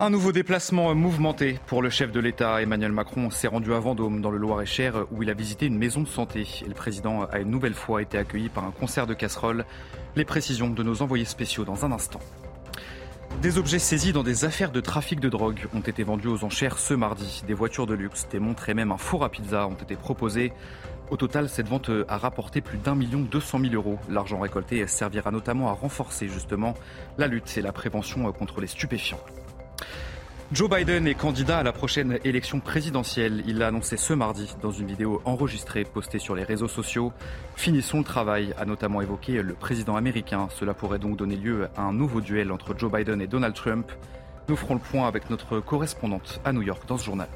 Un nouveau déplacement mouvementé pour le chef de l'État. Emmanuel Macron s'est rendu à Vendôme, dans le Loir-et-Cher, où il a visité une maison de santé. le président a une nouvelle fois été accueilli par un concert de casseroles. Les précisions de nos envoyés spéciaux dans un instant. Des objets saisis dans des affaires de trafic de drogue ont été vendus aux enchères ce mardi. Des voitures de luxe, des montres et même un four à pizza ont été proposés. Au total, cette vente a rapporté plus d'un million deux cent mille euros. L'argent récolté servira notamment à renforcer justement la lutte et la prévention contre les stupéfiants. Joe Biden est candidat à la prochaine élection présidentielle. Il l'a annoncé ce mardi dans une vidéo enregistrée postée sur les réseaux sociaux. Finissons le travail, a notamment évoqué le président américain. Cela pourrait donc donner lieu à un nouveau duel entre Joe Biden et Donald Trump. Nous ferons le point avec notre correspondante à New York dans ce journal.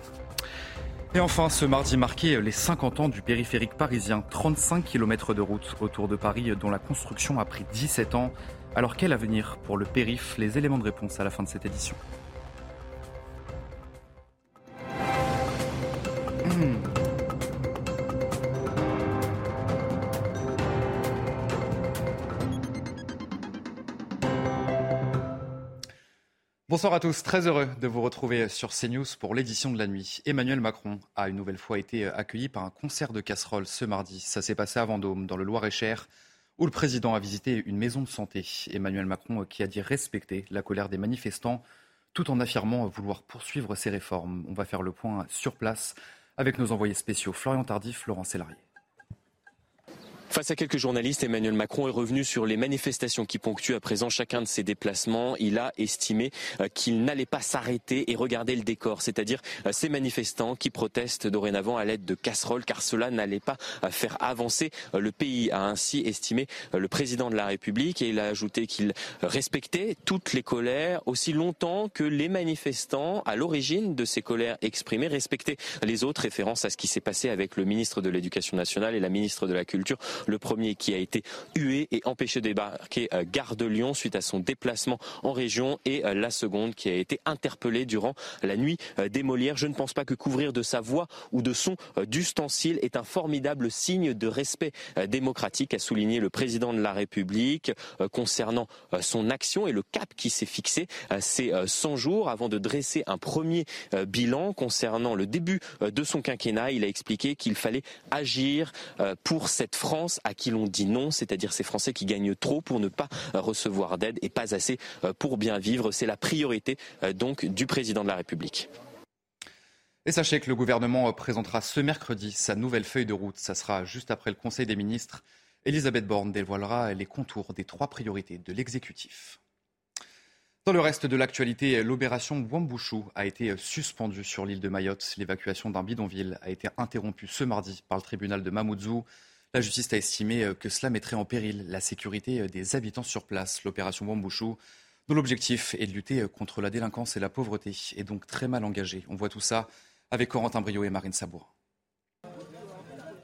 Et enfin, ce mardi marqué les 50 ans du périphérique parisien, 35 km de route autour de Paris dont la construction a pris 17 ans. Alors quel avenir pour le périph' Les éléments de réponse à la fin de cette édition. Bonsoir à tous, très heureux de vous retrouver sur CNews pour l'édition de la nuit. Emmanuel Macron a une nouvelle fois été accueilli par un concert de casseroles ce mardi. Ça s'est passé à Vendôme, dans le Loir-et-Cher, où le président a visité une maison de santé. Emmanuel Macron qui a dit respecter la colère des manifestants tout en affirmant vouloir poursuivre ses réformes. On va faire le point sur place avec nos envoyés spéciaux Florian Tardif, Laurent Sélarié. Face à quelques journalistes, Emmanuel Macron est revenu sur les manifestations qui ponctuent à présent chacun de ses déplacements. Il a estimé euh, qu'il n'allait pas s'arrêter et regarder le décor, c'est-à-dire euh, ces manifestants qui protestent dorénavant à l'aide de casseroles, car cela n'allait pas euh, faire avancer le pays, a ainsi estimé le président de la République. Et il a ajouté qu'il respectait toutes les colères aussi longtemps que les manifestants, à l'origine de ces colères exprimées, respectaient les autres, référence à ce qui s'est passé avec le ministre de l'Éducation nationale et la ministre de la Culture le premier qui a été hué et empêché de débarquer à Gare de Lyon suite à son déplacement en région et euh, la seconde qui a été interpellée durant la nuit euh, des Molières. Je ne pense pas que couvrir de sa voix ou de son euh, d'ustensile est un formidable signe de respect démocratique, a souligné le président de la République concernant son action et le cap qui s'est fixé ces 100 jours avant de dresser un premier bilan concernant le début de son quinquennat. Il a expliqué qu'il fallait agir pour cette France à qui l'on dit non, c'est-à-dire ces Français qui gagnent trop pour ne pas euh, recevoir d'aide et pas assez euh, pour bien vivre. C'est la priorité euh, donc du président de la République. Et sachez que le gouvernement présentera ce mercredi sa nouvelle feuille de route. Ça sera juste après le Conseil des ministres. Elisabeth Borne dévoilera les contours des trois priorités de l'exécutif. Dans le reste de l'actualité, l'opération Wambouchou a été suspendue sur l'île de Mayotte. L'évacuation d'un bidonville a été interrompue ce mardi par le tribunal de Mamoudzou. La justice a estimé euh, que cela mettrait en péril la sécurité euh, des habitants sur place. L'opération Wambouchou, dont l'objectif est de lutter euh, contre la délinquance et la pauvreté, est donc très mal engagée. On voit tout ça avec Corentin Brio et Marine Sabour.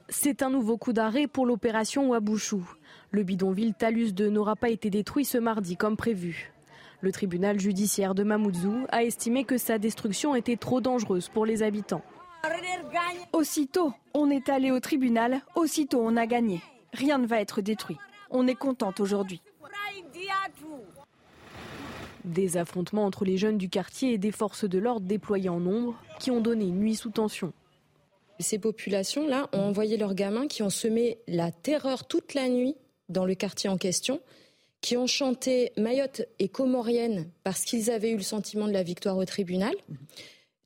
C'est un nouveau coup d'arrêt pour l'opération Wambouchou. Le bidonville Talus 2 n'aura pas été détruit ce mardi comme prévu. Le tribunal judiciaire de Mamoudzou a estimé que sa destruction était trop dangereuse pour les habitants. Aussitôt, on est allé au tribunal, aussitôt on a gagné. Rien ne va être détruit. On est contente aujourd'hui. Des affrontements entre les jeunes du quartier et des forces de l'ordre déployées en nombre qui ont donné une nuit sous tension. Ces populations-là ont envoyé leurs gamins qui ont semé la terreur toute la nuit dans le quartier en question, qui ont chanté Mayotte et Comorienne parce qu'ils avaient eu le sentiment de la victoire au tribunal.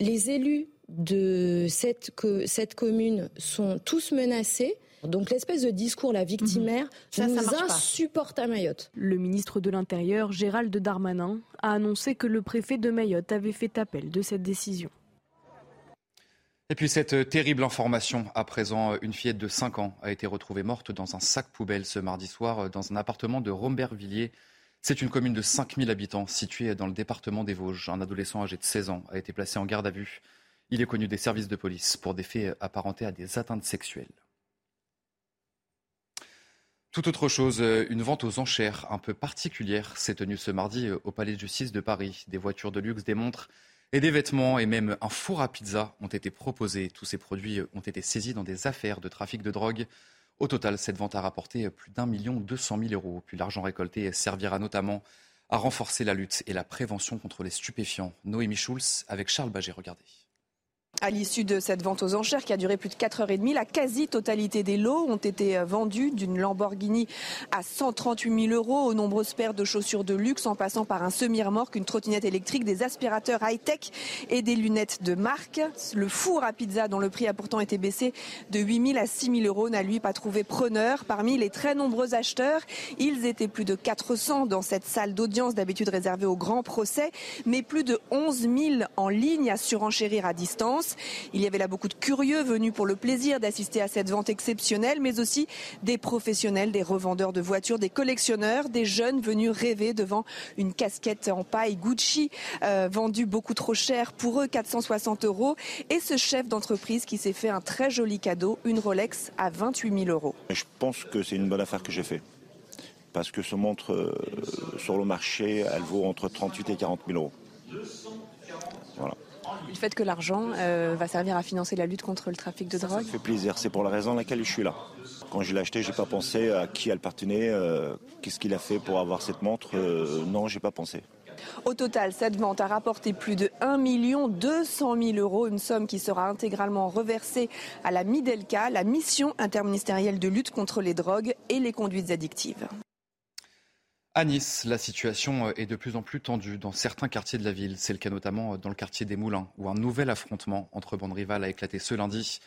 Les élus de cette, cette commune sont tous menacés. Donc l'espèce de discours, la victimaire, mhm. nous insupporte à Mayotte. Le ministre de l'Intérieur, Gérald Darmanin, a annoncé que le préfet de Mayotte avait fait appel de cette décision. Et puis cette terrible information, à présent, une fillette de 5 ans a été retrouvée morte dans un sac poubelle ce mardi soir dans un appartement de Rombervilliers. C'est une commune de 5000 habitants située dans le département des Vosges. Un adolescent âgé de 16 ans a été placé en garde à vue. Il est connu des services de police pour des faits apparentés à des atteintes sexuelles. Tout autre chose, une vente aux enchères un peu particulière s'est tenue ce mardi au Palais de justice de Paris. Des voitures de luxe, des montres et des vêtements et même un four à pizza ont été proposés. Tous ces produits ont été saisis dans des affaires de trafic de drogue. Au total, cette vente a rapporté plus d'un million deux cent mille euros. Puis l'argent récolté servira notamment à renforcer la lutte et la prévention contre les stupéfiants. Noémie Schulz avec Charles Baget, regardez. À l'issue de cette vente aux enchères qui a duré plus de 4h30, la quasi-totalité des lots ont été euh, vendus d'une Lamborghini à 138 000 euros aux nombreuses paires de chaussures de luxe en passant par un semi-remorque, une trottinette électrique, des aspirateurs high-tech et des lunettes de marque. Le four à pizza dont le prix a pourtant été baissé de 8 000 à 6 000 euros n'a lui pas trouvé preneur. Parmi les très nombreux acheteurs, ils étaient plus de 400 dans cette salle d'audience d'habitude réservée aux grands procès, mais plus de 11 000 en ligne à surenchérir à distance. Il y avait là beaucoup de curieux venus pour le plaisir d'assister à cette vente exceptionnelle, mais aussi des professionnels, des revendeurs de voitures, des collectionneurs, des jeunes venus rêver devant une casquette en paille Gucci euh, vendue beaucoup trop cher pour eux, 460 euros, et ce chef d'entreprise qui s'est fait un très joli cadeau, une Rolex à 28 000 euros. Je pense que c'est une bonne affaire que j'ai fait parce que ce montre euh, sur le marché, elle vaut entre 38 et 40 000 euros. Le fait que l'argent euh, va servir à financer la lutte contre le trafic de drogue Ça fait plaisir, c'est pour la raison laquelle je suis là. Quand je l'ai acheté, j'ai pas pensé à qui elle appartenait, euh, qu'est-ce qu'il a fait pour avoir cette montre. Euh, non, j'ai pas pensé. Au total, cette vente a rapporté plus de 1 200 000 euros, une somme qui sera intégralement reversée à la Midelka, la mission interministérielle de lutte contre les drogues et les conduites addictives. À Nice, la situation euh, est de plus en plus tendue dans certains quartiers de la ville. C'est le cas notamment euh, dans le quartier des Moulins, où un nouvel affrontement entre bandes rivales a éclaté ce lundi.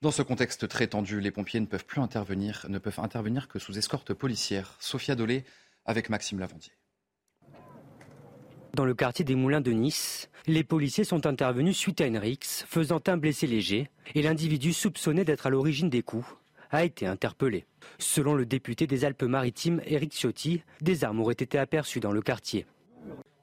Dans ce contexte très tendu, les pompiers ne peuvent plus intervenir, ne peuvent intervenir que sous escorte policière. Sophia Dolé avec Maxime Lavandier. Dans le quartier des Moulins de Nice, les policiers sont intervenus suite à une rixe, faisant un blessé léger, et l'individu soupçonné d'être à l'origine des coups a été interpellé. Selon le député des Alpes-Maritimes, Éric Ciotti, des armes auraient été aperçues dans le quartier.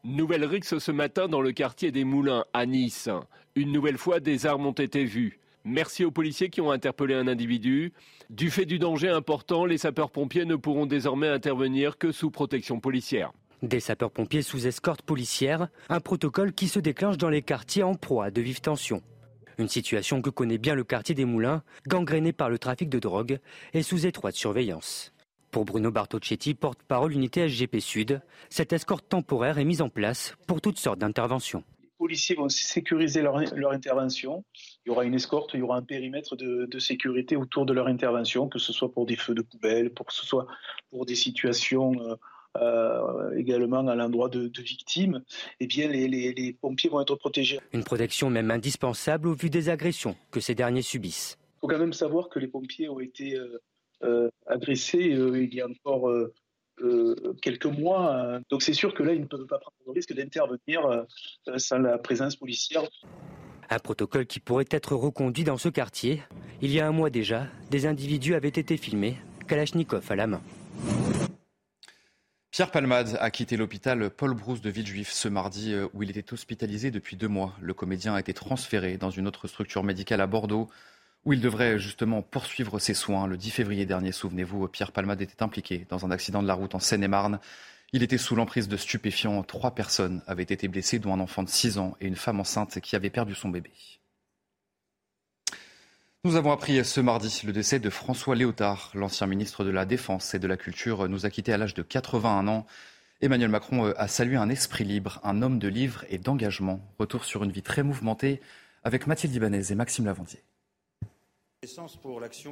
Nouvelle rixe ce matin dans le quartier des Moulins, à Nice. Une nouvelle fois, des armes ont été vues. Merci aux policiers qui ont interpellé un individu. Du fait du danger important, les sapeurs-pompiers ne pourront désormais intervenir que sous protection policière. Des sapeurs-pompiers sous escorte policière, un protocole qui se déclenche dans les quartiers en proie à de vives tensions. Une situation que connaît bien le quartier des Moulins, gangréné par le trafic de drogue et sous étroite surveillance. Pour Bruno Bartocchetti, porte-parole unité SGP Sud, cette escorte temporaire est mise en place pour toutes sortes d'interventions. Les policiers vont sécuriser leur, intervention. Il y aura une escorte, il y aura un périmètre de, sécurité autour de leur intervention, que ce soit pour des feux de poubelle, pour que ce soit pour des situations euh, euh, également à l'endroit de, victimes, eh bien les, pompiers vont être protégés. Une protection même indispensable au vu des agressions que ces derniers subissent. Il faut quand même savoir que les pompiers ont été euh, euh, agressés il y a encore quelques mois. Hein. Donc c'est sûr que là, ils ne peuvent pas prendre le risque d'intervenir sans la présence policière. Un protocole qui pourrait être reconduit dans ce quartier. Il y a un mois déjà, des individus avaient été filmés, Kalachnikov à la main. Pierre Palmade a quitté l'hôpital Paul Brousse de Villejuif ce mardi euh, où il était hospitalisé depuis deux mois. Le comédien a été transféré dans une autre structure médicale à Bordeaux où il devrait justement poursuivre ses soins. Le 10 février dernier, souvenez-vous, Pierre Palmade était impliqué dans un accident de la route en Seine-et-Marne. Il était sous l'emprise de stupéfiants. Trois personnes avaient été blessées, dont un enfant de 6 ans et une femme enceinte qui avait perdu son bébé. Nous avons appris ce mardi le décès de François Léotard, l'ancien ministre de la Défense et de la Culture, nous a quittés à l'âge de 81 ans. Emmanuel Macron euh, a salué un esprit libre, un homme de livre et d'engagement. Retour sur une vie très mouvementée avec Mathilde Ibanez et Maxime Lavandier.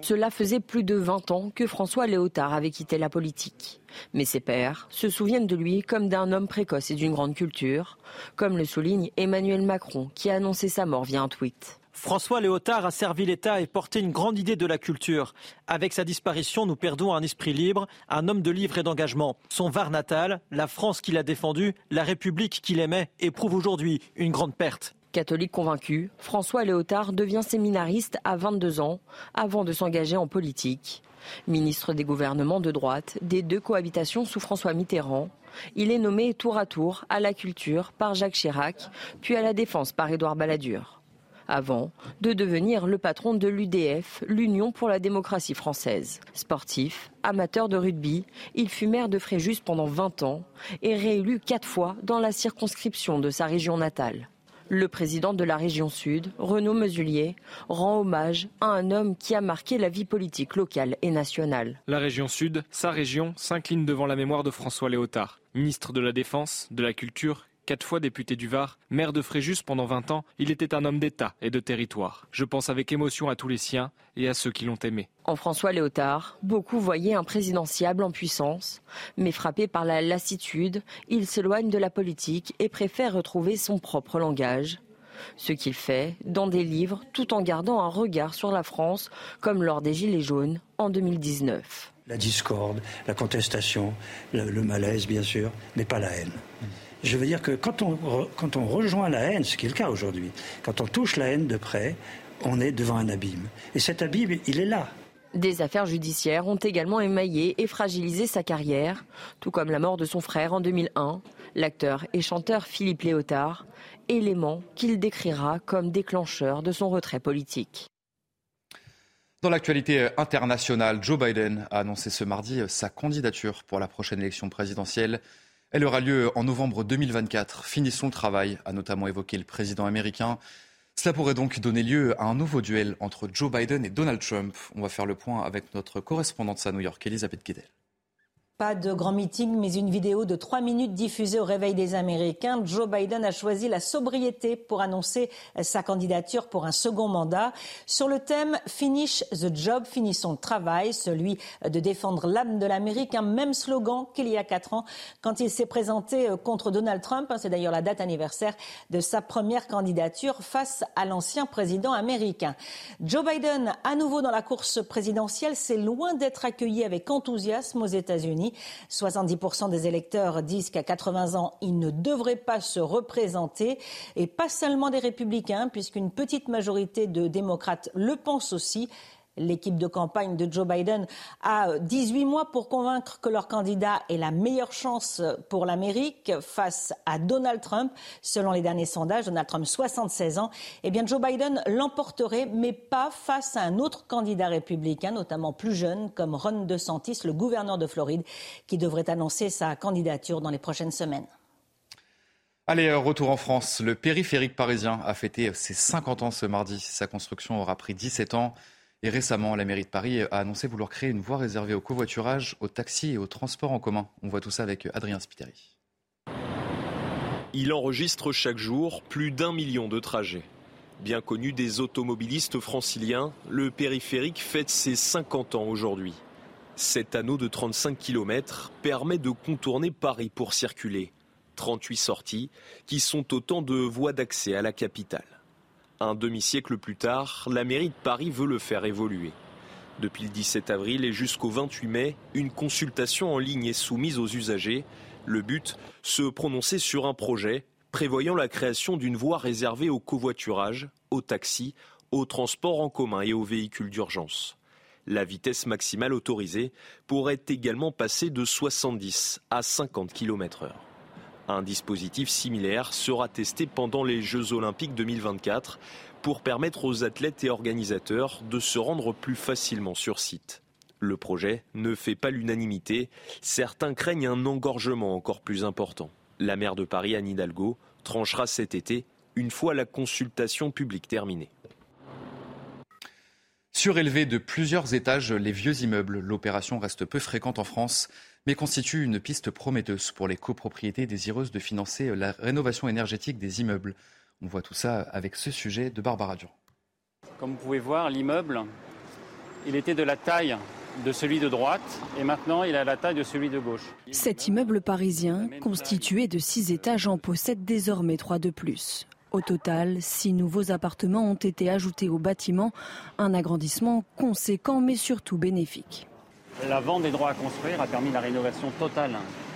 Cela faisait plus de 20 ans que François Léotard avait quitté la politique. Mais ses pairs se souviennent de lui comme d'un homme précoce et d'une grande culture, comme le souligne Emmanuel Macron qui a annoncé sa mort via un tweet. François Léotard a servi l'État et porté une grande idée de la culture. Avec sa disparition, nous perdons un esprit libre, un homme de livre et d'engagement. Son Var natal, la France qu'il a défendue, la République qu'il aimait, éprouve aujourd'hui une grande perte. Catholique convaincu, François Léotard devient séminariste à 22 ans avant de s'engager en politique. Ministre des gouvernements de droite des deux cohabitations sous François Mitterrand, il est nommé tour à tour à la culture par Jacques Chirac, puis à la défense par Édouard Balladur avant de devenir le patron de l'UDF, l'Union pour la démocratie française. Sportif, amateur de rugby, il fut maire de Fréjus pendant 20 ans et réélu quatre fois dans la circonscription de sa région natale. Le président de la région sud, Renaud Mesulier, rend hommage à un homme qui a marqué la vie politique locale et nationale. La région sud, sa région, s'incline devant la mémoire de François Léotard, ministre de la Défense, de la Culture Quatre fois député du Var, maire de Fréjus pendant 20 ans, il était un homme d'État et de territoire. Je pense avec émotion à tous les siens et à ceux qui l'ont aimé. En François Léotard, beaucoup voyaient un présidentiable en puissance, mais frappé par la lassitude, il s'éloigne de la politique et préfère retrouver son propre langage. Ce qu'il fait dans des livres tout en gardant un regard sur la France, comme lors des Gilets jaunes en 2019. La discorde, la contestation, le, malaise bien sûr, mais pas la haine. Je veux dire que quand on, quand on rejoint la haine, ce qui est le cas aujourd'hui, quand on touche la haine de près, on est devant un abîme. Et cet abîme, il est là. Des affaires judiciaires ont également émaillé et fragilisé sa carrière, tout comme la mort de son frère en 2001, l'acteur et chanteur Philippe Léotard, élément qu'il décrira comme déclencheur de son retrait politique. Dans l'actualité internationale, Joe Biden a annoncé ce mardi sa candidature pour la prochaine élection présidentielle. Elle aura lieu en novembre 2024. Finissons le travail, a notamment évoqué le président américain. Cela pourrait donc donner lieu à un nouveau duel entre Joe Biden et Donald Trump. On va faire le point avec notre correspondante à New York, Elisabeth Guedel. Pas de grand meeting, mais une vidéo de trois minutes diffusée au réveil des Américains. Joe Biden a choisi la sobriété pour annoncer sa candidature pour un second mandat. Sur le thème Finish the job, finissons le travail, celui de défendre l'âme de l'Amérique, un même slogan qu'il y a quatre ans quand il s'est présenté contre Donald Trump. C'est d'ailleurs la date anniversaire de sa première candidature face à l'ancien président américain. Joe Biden, à nouveau dans la course présidentielle, c'est loin d'être accueilli avec enthousiasme aux États-Unis. 70% des électeurs disent qu'à 80 ans, ils ne devraient pas se représenter. Et pas seulement des républicains, puisqu'une petite majorité de démocrates le pensent aussi. L'équipe de campagne de Joe Biden a 18 mois pour convaincre que leur candidat est la meilleure chance pour l'Amérique face à Donald Trump. Selon les derniers sondages, Donald Trump, 76 ans, eh bien Joe Biden l'emporterait, mais pas face à un autre candidat républicain, notamment plus jeune, comme Ron DeSantis, le gouverneur de Floride, qui devrait annoncer sa candidature dans les prochaines semaines. Allez, retour en France. Le périphérique parisien a fêté ses 50 ans ce mardi. Sa construction aura pris 17 ans. Et récemment, la mairie de Paris a annoncé vouloir créer une voie réservée au covoiturage, aux taxis et aux transports en commun. On voit tout ça avec Adrien Spiteri. Il enregistre chaque jour plus d'un million de trajets. Bien connu des automobilistes franciliens, le périphérique fête ses 50 ans aujourd'hui. Cet anneau de 35 km permet de contourner Paris pour circuler. 38 sorties qui sont autant de voies d'accès à la capitale. Un demi-siècle plus tard, la mairie de Paris veut le faire évoluer. Depuis le 17 avril et jusqu'au 28 mai, une consultation en ligne est soumise aux usagers. Le but, se prononcer sur un projet prévoyant la création d'une voie réservée au covoiturage, aux taxis, aux transports en commun et aux véhicules d'urgence. La vitesse maximale autorisée pourrait également passer de 70 à 50 km/h. Un dispositif similaire sera testé pendant les Jeux olympiques 2024 pour permettre aux athlètes et organisateurs de se rendre plus facilement sur site. Le projet ne fait pas l'unanimité. Certains craignent un engorgement encore plus important. La maire de Paris, Anne Hidalgo, tranchera cet été, une fois la consultation publique terminée. Surélevé de plusieurs étages, les vieux immeubles, l'opération reste peu fréquente en France mais constitue une piste prometteuse pour les copropriétés désireuses de financer la rénovation énergétique des immeubles. On voit tout ça avec ce sujet de Barbara Durand. Comme vous pouvez voir, l'immeuble, il était de la taille de celui de droite et maintenant il a la taille de celui de gauche. Cet immeuble parisien, constitué de six étages, en possède désormais trois de plus. Au total, six nouveaux appartements ont été ajoutés au bâtiment, un agrandissement conséquent mais surtout bénéfique. La vente des droits à construire a permis la rénovation totale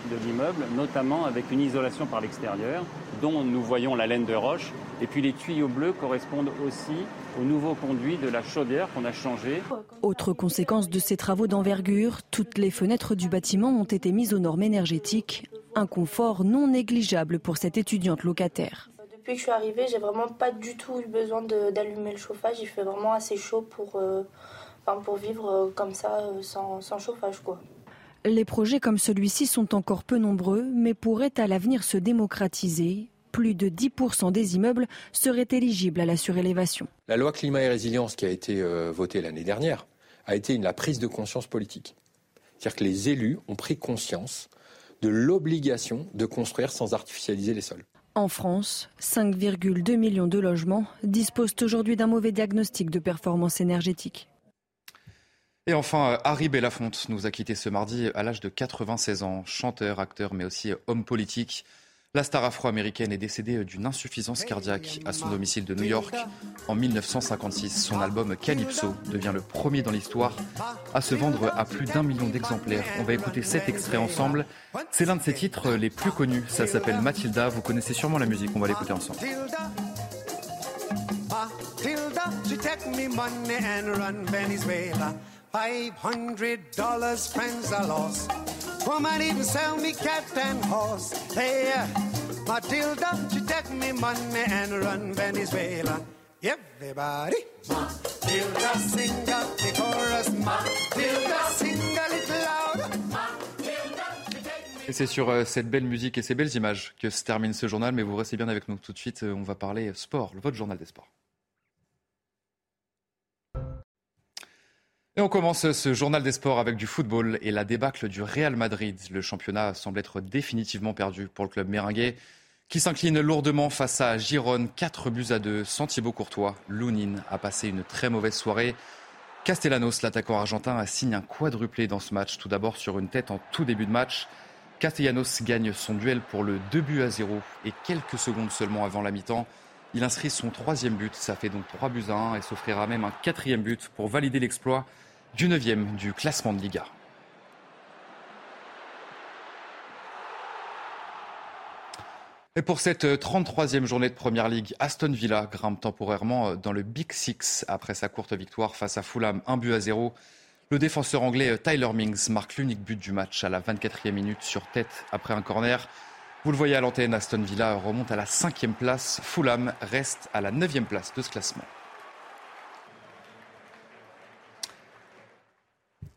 de l'immeuble, notamment avec une isolation par l'extérieur, dont nous voyons la laine de roche. Et puis les tuyaux bleus correspondent aussi au nouveau conduit de la chaudière qu'on a changé. Autre conséquence de ces travaux d'envergure, toutes les fenêtres du bâtiment ont été mises aux normes énergétiques, un confort non négligeable pour cette étudiante locataire. Depuis que je suis arrivée, j'ai vraiment pas du tout eu besoin d'allumer le chauffage. Il fait vraiment assez chaud pour, euh, pour vivre euh, comme ça, euh, sans, sans chauffage. quoi. Les projets comme celui-ci sont encore peu nombreux, mais pourraient à l'avenir se démocratiser. plus de 10% des immeubles seraient éligibles à la surélévation. La loi climat et résilience qui a été euh, votée l'année dernière a été la prise de conscience politique. C'est-à-dire que les élus ont pris conscience de l'obligation de construire sans artificialiser les sols. En France, 5,2 millions de logements disposent aujourd'hui d'un mauvais diagnostic de performance énergétique. Et enfin, Harry Belafonte nous a quitté ce mardi à l'âge de 96 ans, chanteur, acteur, mais aussi homme politique. La star afro-américaine est décédée d'une insuffisance cardiaque à son domicile de New York en 1956. Son album Calypso devient le premier dans l'histoire à se vendre à plus d'un million d'exemplaires. On va écouter cet extrait ensemble. C'est l'un de ses titres les plus connus. Ça s'appelle Matilda. Vous connaissez sûrement la musique. On va l'écouter ensemble. Woman even sell me cat and horse. Hey, Matilda, she take me money and run Venezuela. Everybody, Matilda, sing up the chorus. Matilda, sing a little louder. Et c'est sur euh, cette belle musique et ces belles images que se termine ce journal, mais vous restez bien avec nous tout de suite. Euh, on va parler sport, votre journal des sports. Et on commence ce journal des sports avec du football et la débâcle du Real Madrid. Le championnat semble être définitivement perdu pour le club méringué qui s'incline lourdement face à Gironne, 4 buts à 2, sans Thibaut Courtois. Lounine a passé une très mauvaise soirée. Castellanos, l'attaquant argentin, a signé un quadruplé dans ce match. Tout d'abord sur une tête en tout début de match. Castellanos gagne son duel pour le 2 buts à 0 et quelques secondes seulement avant la mi-temps, il inscrit son troisième but. Ça fait donc 3 buts à 1 et s'offrira même un quatrième but pour valider l'exploit du 9e du classement de Liga. Et pour cette 33e journée de Première Ligue, Aston Villa grimpe temporairement dans le Big Six après sa courte victoire face à Fulham, 1 but à 0. Le défenseur anglais Tyler Mings marque l'unique but du match à la 24e minute sur tête après un corner. Vous le voyez à l'antenne, Aston Villa remonte à la 5e place. Fulham reste à la 9e place de ce classement.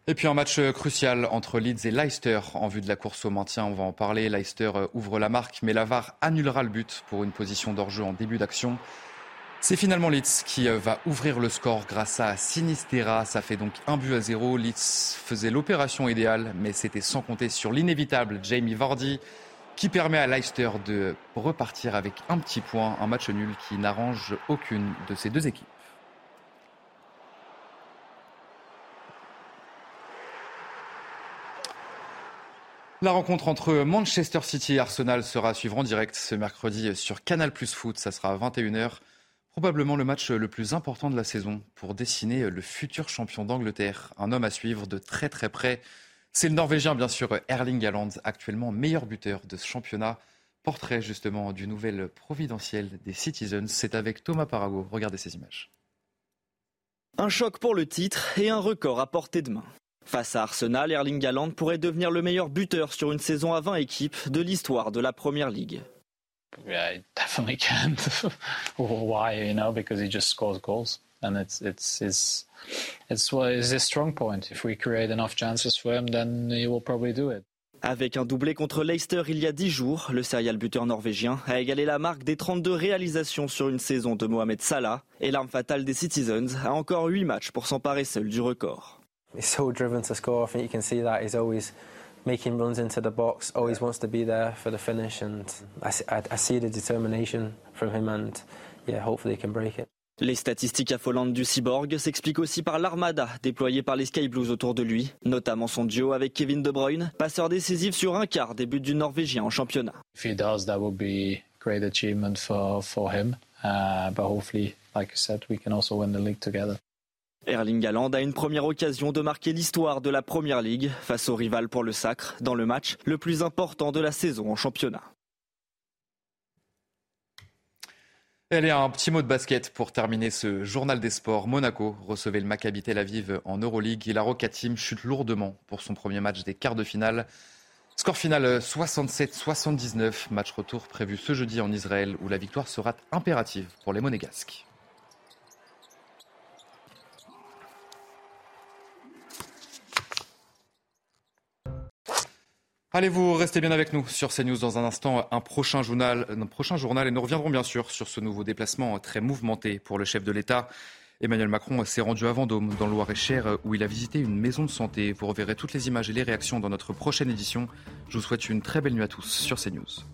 Et puis un match euh, crucial entre Leeds et Leicester en vue de la course au maintien. On va en parler. Leicester euh, ouvre la marque, mais la VAR annulera le but pour une position d'hors-jeu en début d'action. C'est finalement Leeds qui euh, va ouvrir le score grâce à Sinistera. Ça fait donc un but à zéro. Leeds faisait l'opération idéale, mais c'était sans compter sur l'inévitable Jamie Vardy qui permet à Leicester de repartir avec un petit point, un match nul qui n'arrange aucune de ces deux équipes. La rencontre entre Manchester City et Arsenal sera à suivre en direct ce mercredi sur Canal Plus Foot. Ça sera à 21h. Probablement le match le plus important de la saison pour dessiner le futur champion d'Angleterre. Un homme à suivre de très très près. C'est le Norvégien, bien sûr, Erling Haaland, actuellement meilleur buteur de ce championnat. Portrait justement du nouvel providentiel des Citizens. C'est avec Thomas Parago. Regardez ces images. Un choc pour le titre et un record à portée de main. Face à Arsenal, Erling Haaland pourrait devenir le meilleur buteur sur une saison à 20 équipes de l'histoire de la Première Ligue. Yeah, definitely can. Why? You know, because he just scores goals, and it's it's his it's his strong point. If we create enough chances for him, then he will probably do it. Avec un doublé contre Leicester il y a 10 jours, le serial buteur norvégien a égalé la marque des 32 réalisations sur une saison de Mohamed Salah et l'arme fatale des Citizens a encore 8 matchs pour s'emparer seul du record. he's so driven to score. I think you can see that he's always making runs into the box, always wants to be there for the finish, and I, I, I see the determination from him, and yeah, hopefully he can break it. Les statistiques affolantes du cyborg s'expliquent aussi par l'armada déployée par les Sky Blues autour de lui, notamment son duo avec Kevin De Bruyne, passeur décisif sur un quart des buts du Norvégien en championnat. If he does, that would be great achievement for for him. But hopefully, like I said, we can also win the league together. Erling Haaland a une première occasion de marquer l'histoire de la Première Ligue face au rival pour le sacre dans le match le plus important de la saison en championnat. Allez, un petit mot de basket pour terminer ce journal des sports. Monaco recevait le Maccabi Tel Aviv en Euroleague et la Roca Team chute lourdement pour son premier match des quarts de finale. Score final 67-79, match retour prévu ce jeudi en Israël où la victoire sera impérative pour les Monégasques. Allez, vous restez bien avec nous sur CNews dans un instant, un prochain journal, un prochain journal et nous reviendrons bien sûr sur ce nouveau déplacement très mouvementé pour le chef de l'État. Emmanuel Macron s'est rendu à Vendôme, dans le Loir-et-Cher, où il a visité une maison de santé. Vous reverrez toutes les images et les réactions dans notre prochaine édition. Je vous souhaite une très belle nuit à tous sur CNews.